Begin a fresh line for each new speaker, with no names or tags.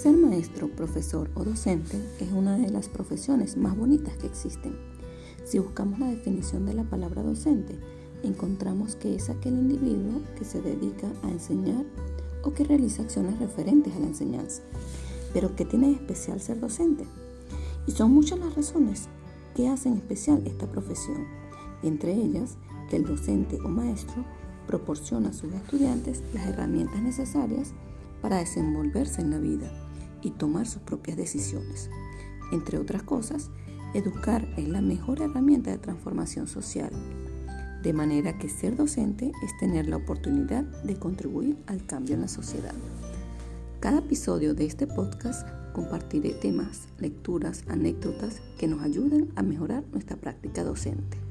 Ser maestro, profesor o docente es una de las profesiones más bonitas que existen. Si buscamos la definición de la palabra docente, encontramos que es aquel individuo que se dedica a enseñar o que realiza acciones referentes a la enseñanza. Pero ¿qué tiene de especial ser docente? Y son muchas las razones que hacen especial esta profesión, entre ellas que el docente o maestro proporciona a sus estudiantes las herramientas necesarias para desenvolverse en la vida y tomar sus propias decisiones. Entre otras cosas, educar es la mejor herramienta de transformación social, de manera que ser docente es tener la oportunidad de contribuir al cambio en la sociedad. Cada episodio de este podcast compartiré temas, lecturas, anécdotas que nos ayuden a mejorar nuestra práctica docente.